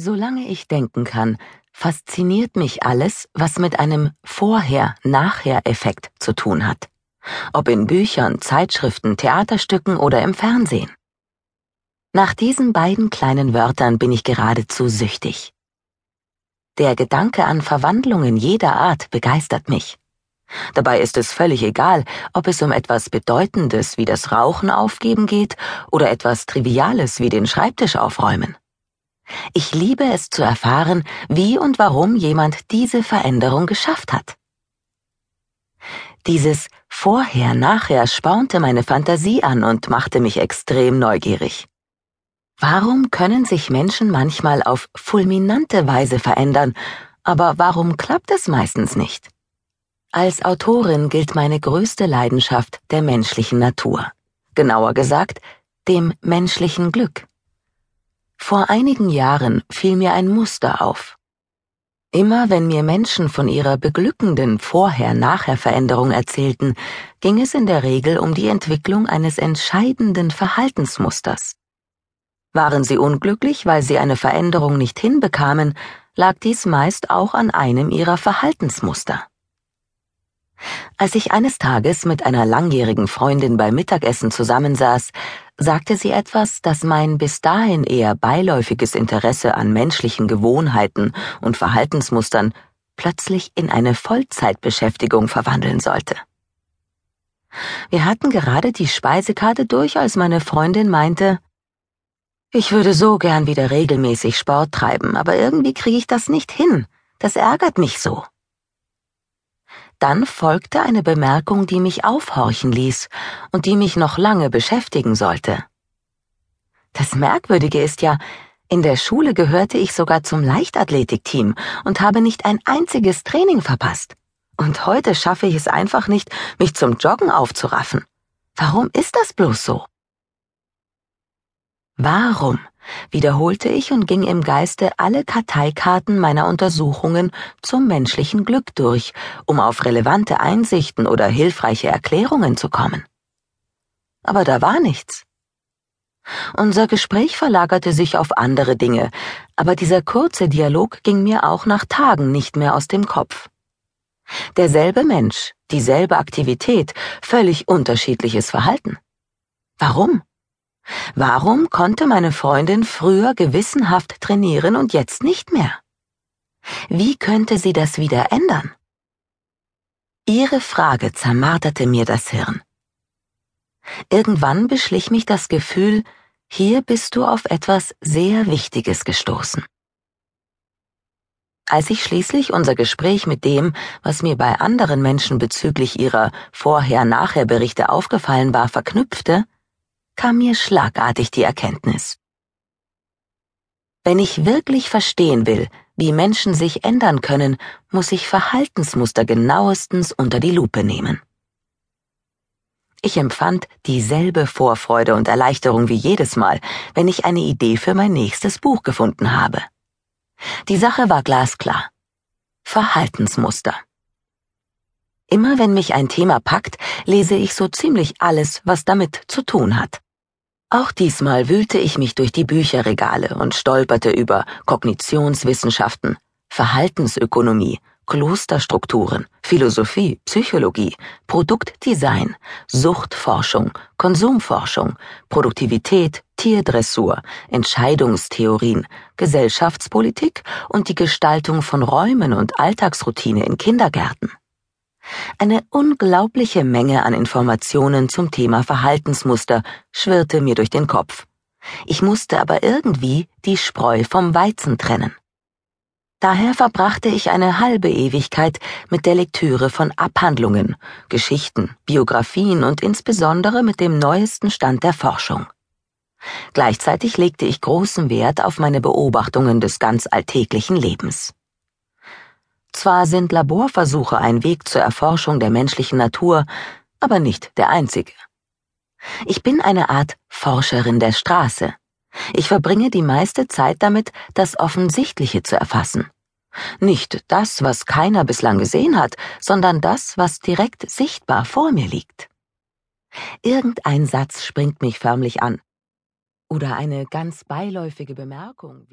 Solange ich denken kann, fasziniert mich alles, was mit einem Vorher-Nachher-Effekt zu tun hat. Ob in Büchern, Zeitschriften, Theaterstücken oder im Fernsehen. Nach diesen beiden kleinen Wörtern bin ich geradezu süchtig. Der Gedanke an Verwandlungen jeder Art begeistert mich. Dabei ist es völlig egal, ob es um etwas Bedeutendes wie das Rauchen aufgeben geht oder etwas Triviales wie den Schreibtisch aufräumen. Ich liebe es zu erfahren, wie und warum jemand diese Veränderung geschafft hat. Dieses Vorher-Nachher spornte meine Fantasie an und machte mich extrem neugierig. Warum können sich Menschen manchmal auf fulminante Weise verändern, aber warum klappt es meistens nicht? Als Autorin gilt meine größte Leidenschaft der menschlichen Natur, genauer gesagt dem menschlichen Glück. Vor einigen Jahren fiel mir ein Muster auf. Immer wenn mir Menschen von ihrer beglückenden Vorher-Nachher-Veränderung erzählten, ging es in der Regel um die Entwicklung eines entscheidenden Verhaltensmusters. Waren sie unglücklich, weil sie eine Veränderung nicht hinbekamen, lag dies meist auch an einem ihrer Verhaltensmuster. Als ich eines Tages mit einer langjährigen Freundin beim Mittagessen zusammensaß, sagte sie etwas, das mein bis dahin eher beiläufiges Interesse an menschlichen Gewohnheiten und Verhaltensmustern plötzlich in eine Vollzeitbeschäftigung verwandeln sollte. Wir hatten gerade die Speisekarte durch, als meine Freundin meinte, ich würde so gern wieder regelmäßig Sport treiben, aber irgendwie kriege ich das nicht hin. Das ärgert mich so. Dann folgte eine Bemerkung, die mich aufhorchen ließ und die mich noch lange beschäftigen sollte. Das Merkwürdige ist ja, in der Schule gehörte ich sogar zum Leichtathletikteam und habe nicht ein einziges Training verpasst. Und heute schaffe ich es einfach nicht, mich zum Joggen aufzuraffen. Warum ist das bloß so? Warum? Wiederholte ich und ging im Geiste alle Karteikarten meiner Untersuchungen zum menschlichen Glück durch, um auf relevante Einsichten oder hilfreiche Erklärungen zu kommen. Aber da war nichts. Unser Gespräch verlagerte sich auf andere Dinge, aber dieser kurze Dialog ging mir auch nach Tagen nicht mehr aus dem Kopf. Derselbe Mensch, dieselbe Aktivität, völlig unterschiedliches Verhalten. Warum? Warum konnte meine Freundin früher gewissenhaft trainieren und jetzt nicht mehr? Wie könnte sie das wieder ändern? Ihre Frage zermarterte mir das Hirn. Irgendwann beschlich mich das Gefühl, hier bist du auf etwas sehr Wichtiges gestoßen. Als ich schließlich unser Gespräch mit dem, was mir bei anderen Menschen bezüglich ihrer Vorher-Nachher-Berichte aufgefallen war, verknüpfte, kam mir schlagartig die Erkenntnis. Wenn ich wirklich verstehen will, wie Menschen sich ändern können, muss ich Verhaltensmuster genauestens unter die Lupe nehmen. Ich empfand dieselbe Vorfreude und Erleichterung wie jedes Mal, wenn ich eine Idee für mein nächstes Buch gefunden habe. Die Sache war glasklar. Verhaltensmuster. Immer wenn mich ein Thema packt, lese ich so ziemlich alles, was damit zu tun hat. Auch diesmal wühlte ich mich durch die Bücherregale und stolperte über Kognitionswissenschaften, Verhaltensökonomie, Klosterstrukturen, Philosophie, Psychologie, Produktdesign, Suchtforschung, Konsumforschung, Produktivität, Tierdressur, Entscheidungstheorien, Gesellschaftspolitik und die Gestaltung von Räumen und Alltagsroutine in Kindergärten. Eine unglaubliche Menge an Informationen zum Thema Verhaltensmuster schwirrte mir durch den Kopf. Ich musste aber irgendwie die Spreu vom Weizen trennen. Daher verbrachte ich eine halbe Ewigkeit mit der Lektüre von Abhandlungen, Geschichten, Biografien und insbesondere mit dem neuesten Stand der Forschung. Gleichzeitig legte ich großen Wert auf meine Beobachtungen des ganz alltäglichen Lebens. Zwar sind Laborversuche ein Weg zur Erforschung der menschlichen Natur, aber nicht der einzige. Ich bin eine Art Forscherin der Straße. Ich verbringe die meiste Zeit damit, das Offensichtliche zu erfassen. Nicht das, was keiner bislang gesehen hat, sondern das, was direkt sichtbar vor mir liegt. Irgendein Satz springt mich förmlich an. Oder eine ganz beiläufige Bemerkung